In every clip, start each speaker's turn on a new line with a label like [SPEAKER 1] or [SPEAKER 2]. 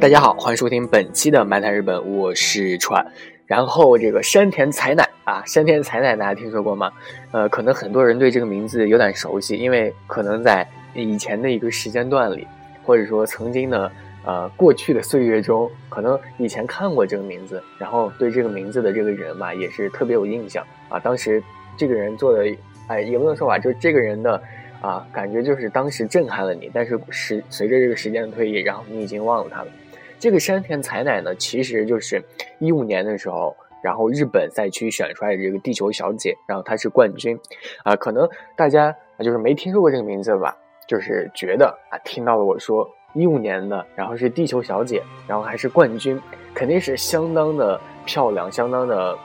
[SPEAKER 1] 大家好，欢迎收听本期的《漫谈日本》，我是川。然后这个山田彩乃啊，山田彩乃大家听说过吗？呃，可能很多人对这个名字有点熟悉，因为可能在以前的一个时间段里，或者说曾经的呃过去的岁月中，可能以前看过这个名字，然后对这个名字的这个人嘛，也是特别有印象啊。当时这个人做的，哎，也不能说吧，就是这个人的。啊，感觉就是当时震撼了你，但是时随着这个时间的推移，然后你已经忘了他了。这个山田彩乃呢，其实就是一五年的时候，然后日本赛区选出来的这个地球小姐，然后她是冠军。啊，可能大家就是没听说过这个名字吧？就是觉得啊，听到了我说一五年的，然后是地球小姐，然后还是冠军，肯定是相当的漂亮，相当的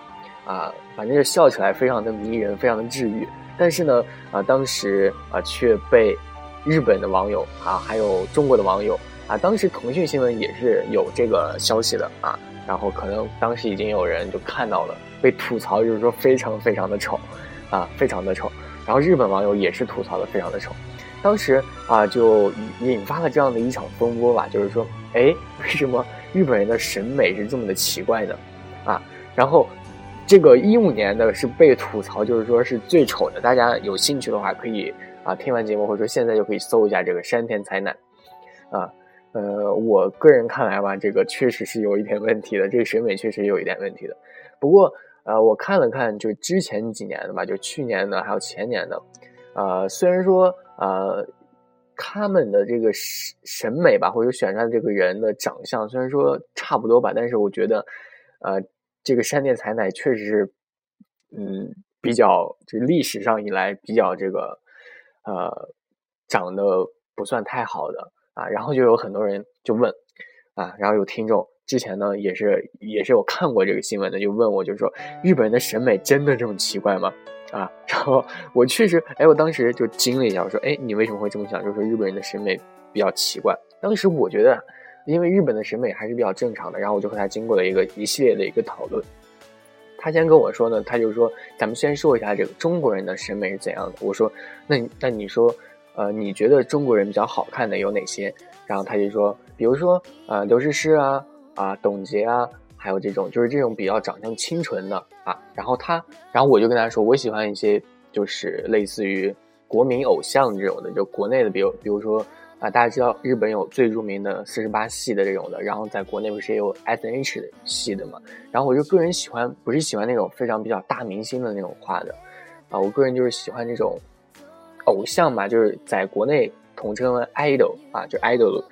[SPEAKER 1] 啊，反正是笑起来非常的迷人，非常的治愈。但是呢，啊，当时啊却被日本的网友啊，还有中国的网友啊，当时腾讯新闻也是有这个消息的啊，然后可能当时已经有人就看到了，被吐槽就是说非常非常的丑，啊，非常的丑，然后日本网友也是吐槽的非常的丑，当时啊就引发了这样的一场风波吧，就是说，哎，为什么日本人的审美是这么的奇怪呢？啊，然后。这个一五年的是被吐槽，就是说是最丑的。大家有兴趣的话，可以啊听完节目或者说现在就可以搜一下这个山田彩乃，啊，呃，我个人看来吧，这个确实是有一点问题的，这个审美确实有一点问题的。不过呃，我看了看，就之前几年的吧，就去年的还有前年的，呃，虽然说呃他们的这个审审美吧，或者选出来的这个人的长相，虽然说差不多吧，但是我觉得呃。这个山田彩乃确实是，嗯，比较就历史上以来比较这个，呃，长得不算太好的啊。然后就有很多人就问啊，然后有听众之前呢也是也是有看过这个新闻的，就问我，就说日本人的审美真的这么奇怪吗？啊，然后我确实，哎，我当时就惊了一下，我说，哎，你为什么会这么想？就是说日本人的审美比较奇怪。当时我觉得。因为日本的审美还是比较正常的，然后我就和他经过了一个一系列的一个讨论。他先跟我说呢，他就说：“咱们先说一下这个中国人的审美是怎样的。”我说：“那那你说，呃，你觉得中国人比较好看的有哪些？”然后他就说：“比如说，呃，刘诗诗啊，啊，董洁啊，还有这种就是这种比较长相清纯的啊。”然后他，然后我就跟他说：“我喜欢一些就是类似于国民偶像这种的，就国内的，比如比如说。”啊，大家知道日本有最著名的四十八系的这种的，然后在国内不是也有 S H 系的嘛？然后我就个人喜欢，不是喜欢那种非常比较大明星的那种画的，啊，我个人就是喜欢这种偶像嘛，就是在国内统称为 idol 啊，就 idol，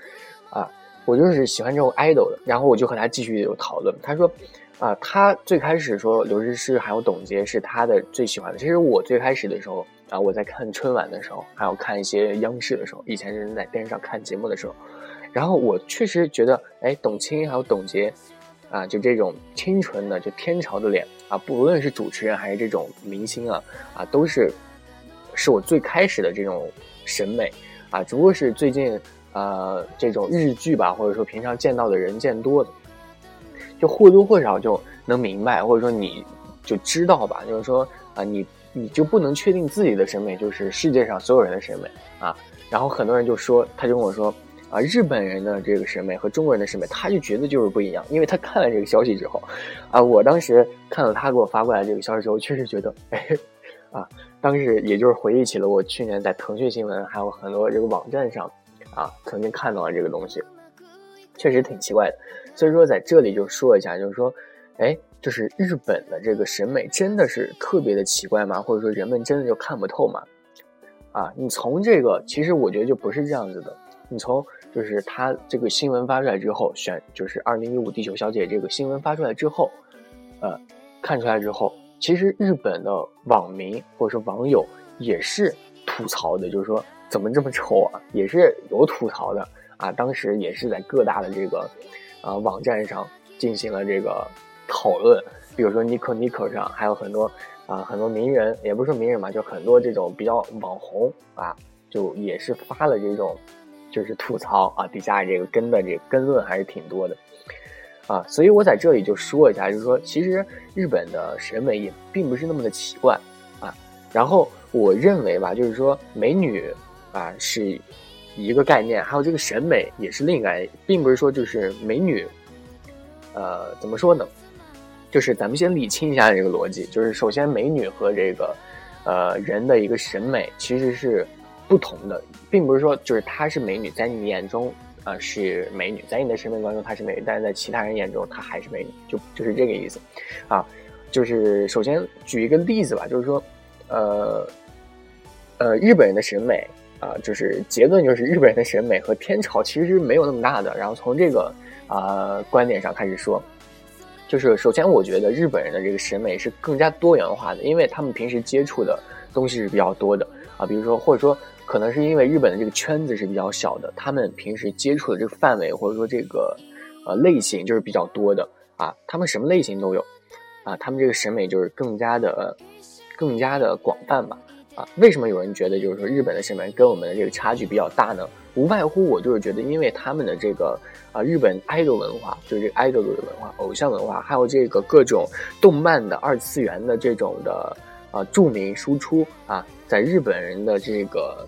[SPEAKER 1] 啊，我就是喜欢这种 idol 的。然后我就和他继续有讨论，他说，啊，他最开始说刘诗诗还有董洁是他的最喜欢的，其实我最开始的时候。啊，我在看春晚的时候，还有看一些央视的时候，以前是在电视上看节目的时候，然后我确实觉得，哎，董卿还有董洁，啊，就这种清纯的，就天朝的脸啊，不论是主持人还是这种明星啊，啊，都是是我最开始的这种审美啊，只不过是最近呃这种日剧吧，或者说平常见到的人见多的，就或多或少就能明白，或者说你就知道吧，就是说啊你。你就不能确定自己的审美就是世界上所有人的审美啊？然后很多人就说，他就跟我说啊，日本人的这个审美和中国人的审美，他就觉得就是不一样。因为他看了这个消息之后，啊，我当时看了他给我发过来这个消息之后，确实觉得，哎，啊，当时也就是回忆起了我去年在腾讯新闻还有很多这个网站上，啊，曾经看到了这个东西，确实挺奇怪的。所以说在这里就说一下，就是说，哎。就是日本的这个审美真的是特别的奇怪吗？或者说人们真的就看不透吗？啊，你从这个其实我觉得就不是这样子的。你从就是他这个新闻发出来之后，选就是二零一五地球小姐这个新闻发出来之后，呃，看出来之后，其实日本的网民或者说网友也是吐槽的，就是说怎么这么丑啊，也是有吐槽的啊。当时也是在各大的这个啊网站上进行了这个。讨论，比如说 Nico Nico 上还有很多啊，很多名人，也不是名人嘛，就很多这种比较网红啊，就也是发了这种，就是吐槽啊，底下这个跟的这个跟论还是挺多的啊，所以我在这里就说一下，就是说其实日本的审美也并不是那么的奇怪啊，然后我认为吧，就是说美女啊是一个概念，还有这个审美也是另一个，并不是说就是美女，呃，怎么说呢？就是咱们先理清一下这个逻辑，就是首先美女和这个呃人的一个审美其实是不同的，并不是说就是她是美女，在你眼中啊是美女，在你的审美观中她是美女，但是在其他人眼中她还是美女，就就是这个意思啊。就是首先举一个例子吧，就是说呃呃日本人的审美。啊，就是结论就是日本人的审美和天朝其实是没有那么大的。然后从这个啊观点上开始说，就是首先我觉得日本人的这个审美是更加多元化的，因为他们平时接触的东西是比较多的啊。比如说或者说可能是因为日本的这个圈子是比较小的，他们平时接触的这个范围或者说这个呃类型就是比较多的啊。他们什么类型都有啊，他们这个审美就是更加的更加的广泛吧。啊，为什么有人觉得就是说日本的审美跟我们的这个差距比较大呢？无外乎我就是觉得，因为他们的这个啊，日本爱豆文化，就是这个爱豆的文化、偶像文化，还有这个各种动漫的二次元的这种的啊著名输出啊，在日本人的这个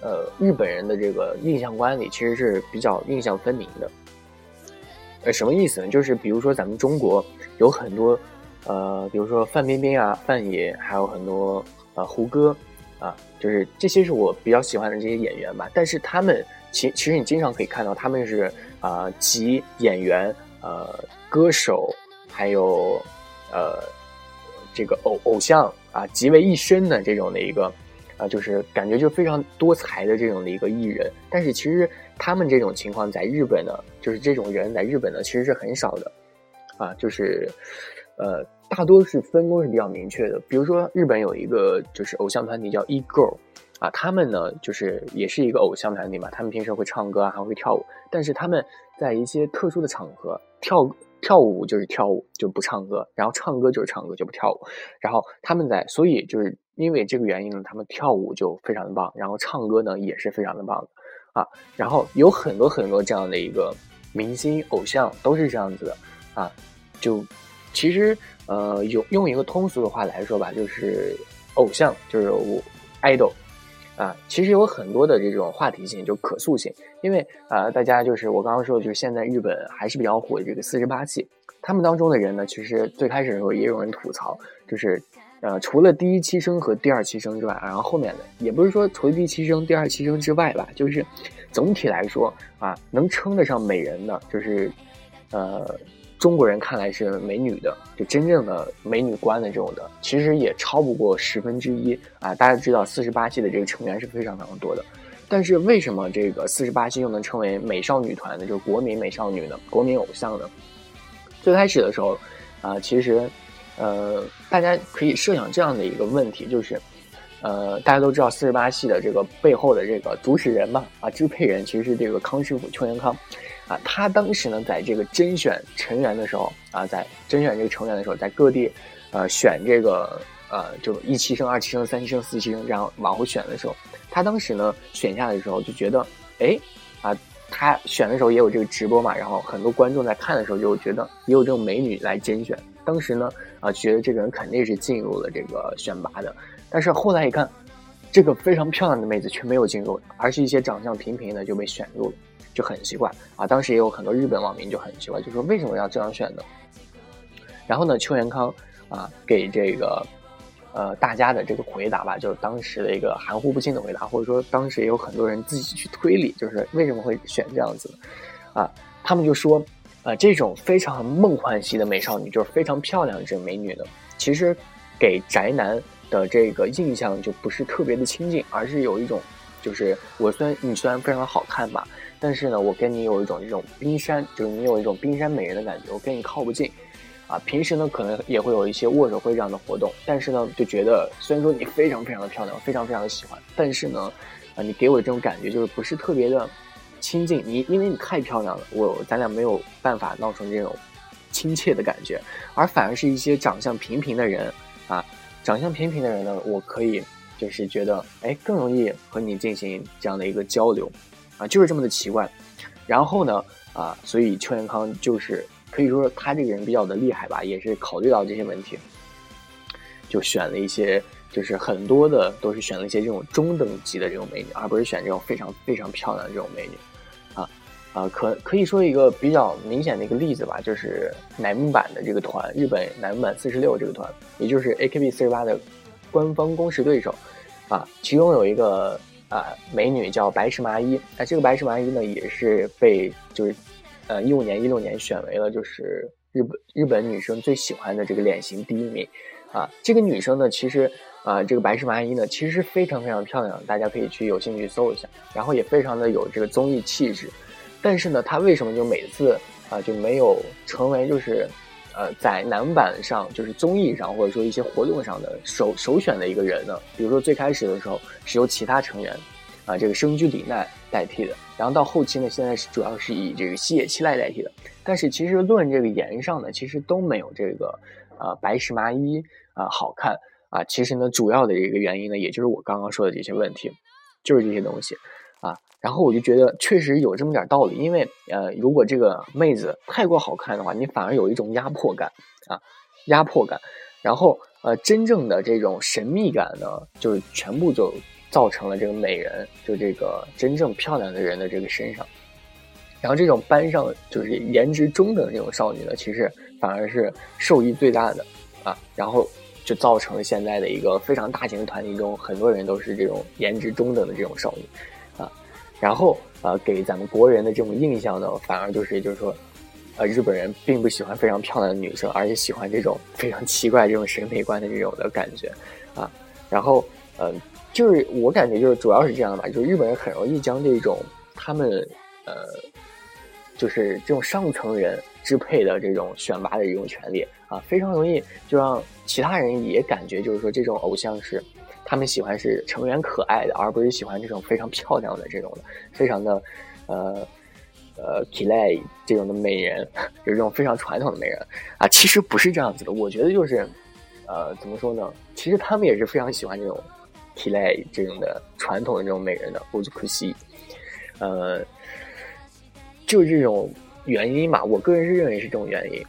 [SPEAKER 1] 呃日本人的这个印象观里，其实是比较印象分明的。呃，什么意思呢？就是比如说咱们中国有很多呃，比如说范冰冰啊、范爷，还有很多。啊，胡歌，啊，就是这些是我比较喜欢的这些演员吧。但是他们其其实你经常可以看到他们是啊集演员、呃歌手，还有呃这个偶偶像啊集为一身的这种的一个啊，就是感觉就非常多才的这种的一个艺人。但是其实他们这种情况在日本呢，就是这种人在日本呢其实是很少的啊，就是呃。大多是分工是比较明确的，比如说日本有一个就是偶像团体叫 E Girl，啊，他们呢就是也是一个偶像团体嘛，他们平时会唱歌啊，还会跳舞，但是他们在一些特殊的场合跳跳舞就是跳舞就不唱歌，然后唱歌就是唱歌就不跳舞，然后他们在所以就是因为这个原因呢，他们跳舞就非常的棒，然后唱歌呢也是非常的棒啊，然后有很多很多这样的一个明星偶像都是这样子的啊，就其实。呃，有用一个通俗的话来说吧，就是偶像，就是我 idol 啊，其实有很多的这种话题性，就可塑性。因为啊，大家就是我刚刚说的，就是现在日本还是比较火的这个四十八系，他们当中的人呢，其实最开始的时候也有人吐槽，就是呃，除了第一期生和第二期生之外，然后后面的也不是说除了第一期生、第二期生之外吧，就是总体来说啊，能称得上美人的，就是呃。中国人看来是美女的，就真正的美女关的这种的，其实也超不过十分之一啊！大家知道四十八系的这个成员是非常非常多的，但是为什么这个四十八系又能称为美少女团呢？就是国民美少女呢？国民偶像呢？最开始的时候啊，其实呃，大家可以设想这样的一个问题，就是呃，大家都知道四十八系的这个背后的这个主使人嘛，啊，支配人其实是这个康师傅邱元康。啊，他当时呢，在这个甄选成员的时候啊，在甄选这个成员的时候，在各地，呃，选这个呃，就一期生、二期生、三期生、四期生，然后往后选的时候，他当时呢选下来的时候就觉得，哎，啊，他选的时候也有这个直播嘛，然后很多观众在看的时候就觉得也有这种美女来甄选，当时呢啊，觉得这个人肯定是进入了这个选拔的，但是后来一看，这个非常漂亮的妹子却没有进入，而是一些长相平平的就被选入了。就很奇怪啊！当时也有很多日本网民就很奇怪，就说为什么要这样选呢？然后呢，邱元康啊给这个呃大家的这个回答吧，就是当时的一个含糊不清的回答，或者说当时也有很多人自己去推理，就是为什么会选这样子啊？他们就说啊，这种非常梦幻系的美少女，就是非常漂亮的这美女呢，其实给宅男的这个印象就不是特别的亲近，而是有一种就是我虽然你虽然非常的好看吧。但是呢，我跟你有一种这种冰山，就是你有一种冰山美人的感觉，我跟你靠不近，啊，平时呢可能也会有一些握手会这样的活动，但是呢就觉得虽然说你非常非常的漂亮，非常非常的喜欢，但是呢，啊，你给我的这种感觉就是不是特别的亲近，你因为你太漂亮了，我咱俩没有办法闹成这种亲切的感觉，而反而是一些长相平平的人，啊，长相平平的人呢，我可以就是觉得哎更容易和你进行这样的一个交流。啊，就是这么的奇怪，然后呢，啊，所以邱元康就是可以说他这个人比较的厉害吧，也是考虑到这些问题，就选了一些就是很多的都是选了一些这种中等级的这种美女，而不是选这种非常非常漂亮的这种美女，啊，可可以说一个比较明显的一个例子吧，就是乃木坂的这个团，日本乃木坂四十六这个团，也就是 AKB 四十八的官方公式对手，啊，其中有一个啊美女叫白石麻衣，那这个白石麻衣呢也是被就是呃一五年一六年选为了就是日本日本女生最喜欢的这个脸型第一名。啊，这个女生呢，其实啊，这个白石麻衣呢，其实是非常非常漂亮，大家可以去有兴趣搜一下，然后也非常的有这个综艺气质，但是呢，他为什么就每次啊就没有成为就是呃在男版上就是综艺上或者说一些活动上的首首选的一个人呢？比如说最开始的时候是由其他成员啊这个生驹里奈代替的，然后到后期呢，现在是主要是以这个西野七濑代替的，但是其实论这个颜上呢，其实都没有这个呃白石麻衣。啊，好看啊！其实呢，主要的一个原因呢，也就是我刚刚说的这些问题，就是这些东西啊。然后我就觉得确实有这么点道理，因为呃，如果这个妹子太过好看的话，你反而有一种压迫感啊，压迫感。然后呃，真正的这种神秘感呢，就是全部就造成了这个美人，就这个真正漂亮的人的这个身上。然后这种班上就是颜值中等的这种少女呢，其实反而是受益最大的啊。然后。就造成了现在的一个非常大型的团体中，很多人都是这种颜值中等的这种少女，然后呃，给咱们国人的这种印象呢，反而就是就是说，呃，日本人并不喜欢非常漂亮的女生，而且喜欢这种非常奇怪这种审美观的这种的感觉，啊，然后呃，就是我感觉就是主要是这样的吧，就是日本人很容易将这种他们呃，就是这种上层人。支配的这种选拔的这种权利啊，非常容易就让其他人也感觉就是说这种偶像是他们喜欢是成员可爱的，而不是喜欢这种非常漂亮的这种的，非常的呃呃 k i l a 这种的美人，就这种非常传统的美人啊，其实不是这样子的。我觉得就是呃怎么说呢？其实他们也是非常喜欢这种 k i l a 这种的传统的这种美人的。我就可惜，呃，就这种。原因嘛，我个人是认为是这种原因。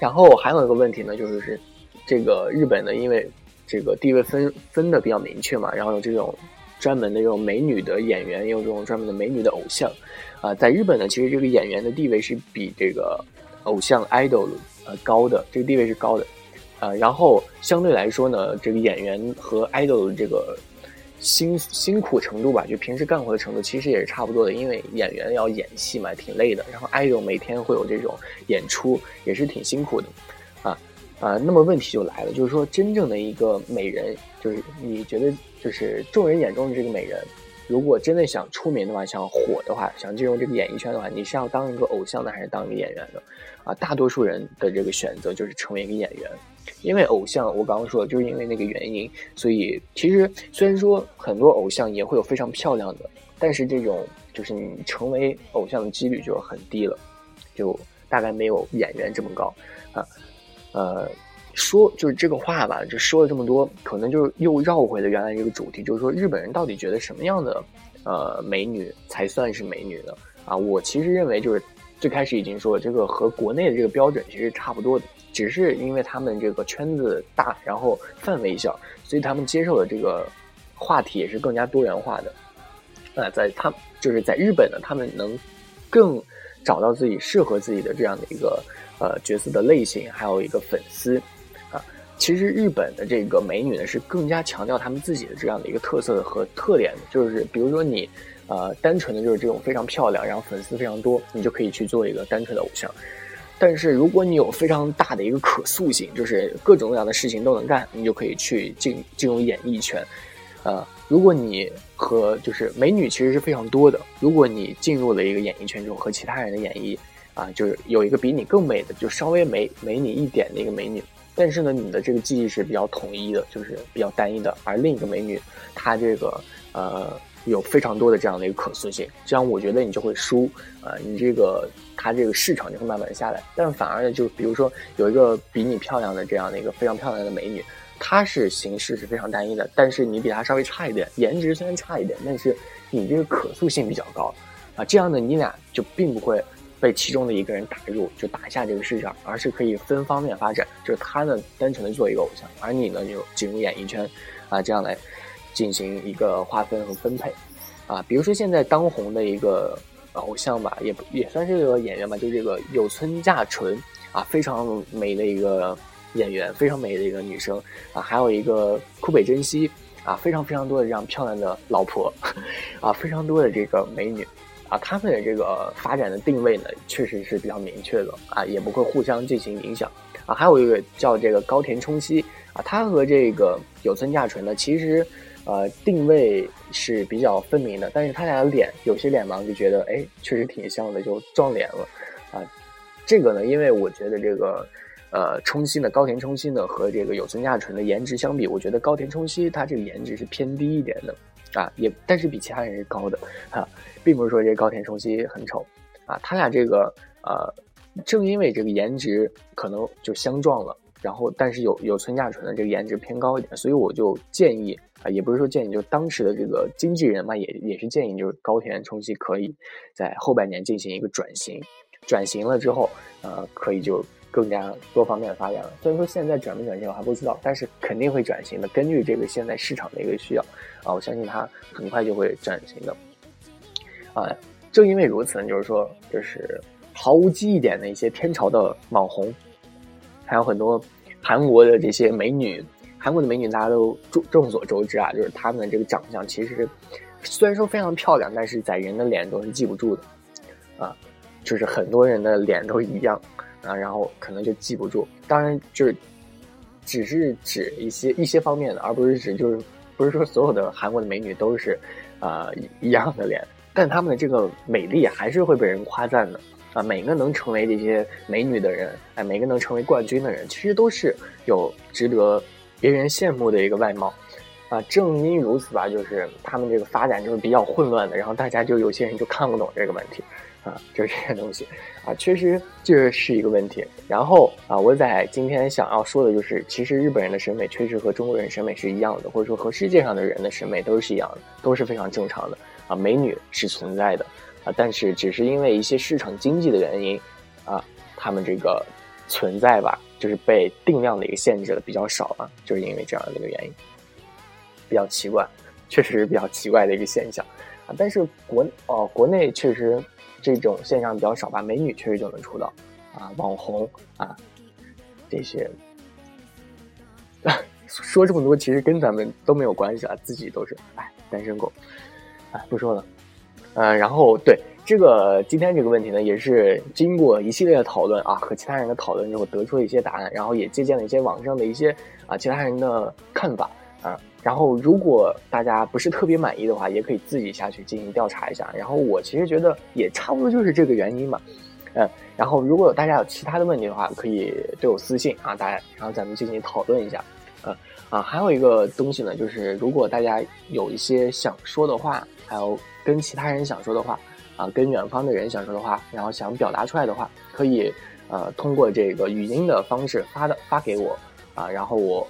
[SPEAKER 1] 然后还有一个问题呢，就是是这个日本呢，因为这个地位分分的比较明确嘛，然后有这种专门的这种美女的演员，也有这种专门的美女的偶像。啊，在日本呢，其实这个演员的地位是比这个偶像 idol 呃高的，这个地位是高的。呃，然后相对来说呢，这个演员和 idol 这个。辛辛苦程度吧，就平时干活的程度其实也是差不多的，因为演员要演戏嘛，挺累的。然后 idol 每天会有这种演出，也是挺辛苦的，啊。那么问题就来了，就是说真正的一个美人，就是你觉得就是众人眼中的这个美人，如果真的想出名的话，想火的话，想进入这个演艺圈的话，你是要当一个偶像呢，还是当一个演员的？啊，大多数人的这个选择就是成为一个演员。因为偶像，我刚刚说，就是因为那个原因，所以其实虽然说很多偶像也会有非常漂亮的，但是这种就是你成为偶像的几率就很低了，就大概没有演员这么高啊。呃，说就是这个话吧，就说了这么多，可能就是又绕回了原来这个主题，就是说日本人到底觉得什么样的呃美女才算是美女呢？啊？我其实认为就是最开始已经说，这个和国内的这个标准其实差不多的。只是因为他们这个圈子大，然后范围小，所以他们接受的这个话题也是更加多元化的。呃，在他就是在日本呢，他们能更找到自己适合自己的这样的一个呃角色的类型，还有一个粉丝啊。其实日本的这个美女呢，是更加强调他们自己的这样的一个特色和特点的，就是比如说你呃单纯的就是这种非常漂亮，然后粉丝非常多，你就可以去做一个单纯的偶像。但是如果你有非常大的一个可塑性，就是各种各样的事情都能干，你就可以去进进入演艺圈。呃，如果你和就是美女其实是非常多的，如果你进入了一个演艺圈之后和其他人的演绎啊，就是有一个比你更美的，就稍微美美你一点的一个美女，但是呢，你的这个记忆是比较统一的，就是比较单一的，而另一个美女她这个呃。有非常多的这样的一个可塑性，这样我觉得你就会输，啊，你这个它这个市场就会慢慢下来。但是反而呢，就比如说有一个比你漂亮的这样的一个非常漂亮的美女，她是形式是非常单一的，但是你比她稍微差一点，颜值虽然差一点，但是你这个可塑性比较高，啊，这样的你俩就并不会被其中的一个人打入，就打下这个市场，而是可以分方面发展。就是他呢，单纯的做一个偶像，而你呢，就进入演艺圈，啊，这样来进行一个划分和分配。啊，比如说现在当红的一个偶像吧，也也算是个演员吧，就这个有村架纯啊，非常美的一个演员，非常美的一个女生啊，还有一个库北真希啊，非常非常多的这样漂亮的老婆 啊，非常多的这个美女啊，他们的这个发展的定位呢，确实是比较明确的啊，也不会互相进行影响啊。还有一个叫这个高田充希啊，他和这个有村架纯呢，其实。呃，定位是比较分明的，但是他俩的脸有些脸盲就觉得，哎，确实挺像的，就撞脸了，啊，这个呢，因为我觉得这个，呃，冲希呢，高田冲希呢和这个有村架纯的颜值相比，我觉得高田冲希他这个颜值是偏低一点的，啊，也但是比其他人是高的，哈，并不是说这高田冲希很丑，啊，他俩这个，呃，正因为这个颜值可能就相撞了。然后，但是有有村架纯的这个颜值偏高一点，所以我就建议啊，也不是说建议，就当时的这个经纪人嘛，也也是建议，就是高田充希可以在后半年进行一个转型，转型了之后，呃，可以就更加多方面发展了。虽然说现在转没转型我还不知道，但是肯定会转型的。根据这个现在市场的一个需要啊，我相信它很快就会转型的。啊，正因为如此呢，就是说，就是毫无记忆点的一些天朝的网红。还有很多韩国的这些美女，韩国的美女大家都众众所周知啊，就是她们这个长相其实虽然说非常漂亮，但是在人的脸中是记不住的啊，就是很多人的脸都一样啊，然后可能就记不住。当然就是只是指一些一些方面的，而不是指就是不是说所有的韩国的美女都是啊一样的脸，但她们的这个美丽还是会被人夸赞的。啊，每个能成为这些美女的人，哎，每个能成为冠军的人，其实都是有值得别人羡慕的一个外貌，啊，正因如此吧，就是他们这个发展就是比较混乱的，然后大家就有些人就看不懂这个问题，啊，就是这些东西，啊，确实这是一个问题。然后啊，我在今天想要说的就是，其实日本人的审美确实和中国人审美是一样的，或者说和世界上的人的审美都是一样的，都是非常正常的，啊，美女是存在的。啊，但是只是因为一些市场经济的原因，啊，他们这个存在吧，就是被定量的一个限制了，比较少了，就是因为这样的一个原因，比较奇怪，确实是比较奇怪的一个现象，啊，但是国哦国内确实这种现象比较少吧，美女确实就能出道，啊，网红啊这些，说这么多其实跟咱们都没有关系啊，自己都是哎单身狗，哎不说了。呃，然后对这个今天这个问题呢，也是经过一系列的讨论啊，和其他人的讨论之后得出了一些答案，然后也借鉴了一些网上的一些啊其他人的看法啊，然后如果大家不是特别满意的话，也可以自己下去进行调查一下。然后我其实觉得也差不多就是这个原因嘛，嗯，然后如果有大家有其他的问题的话，可以对我私信啊，大家然后咱们进行讨论一下，呃啊，还有一个东西呢，就是如果大家有一些想说的话，还有。跟其他人想说的话，啊，跟远方的人想说的话，然后想表达出来的话，可以，呃，通过这个语音的方式发的发给我，啊，然后我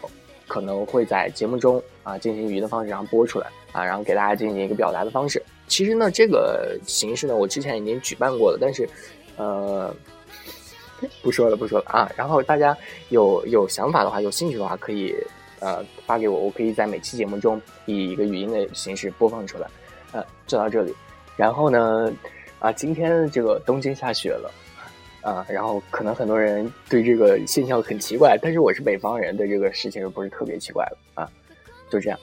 [SPEAKER 1] 可能会在节目中啊进行语音的方式然后播出来，啊，然后给大家进行一个表达的方式。其实呢，这个形式呢，我之前已经举办过了，但是，呃，不说了，不说了啊。然后大家有有想法的话，有兴趣的话，可以呃发给我，我可以在每期节目中以一个语音的形式播放出来。呃就到这里，然后呢，啊，今天这个东京下雪了，啊，然后可能很多人对这个现象很奇怪，但是我是北方人，对这个事情不是特别奇怪了，就这样。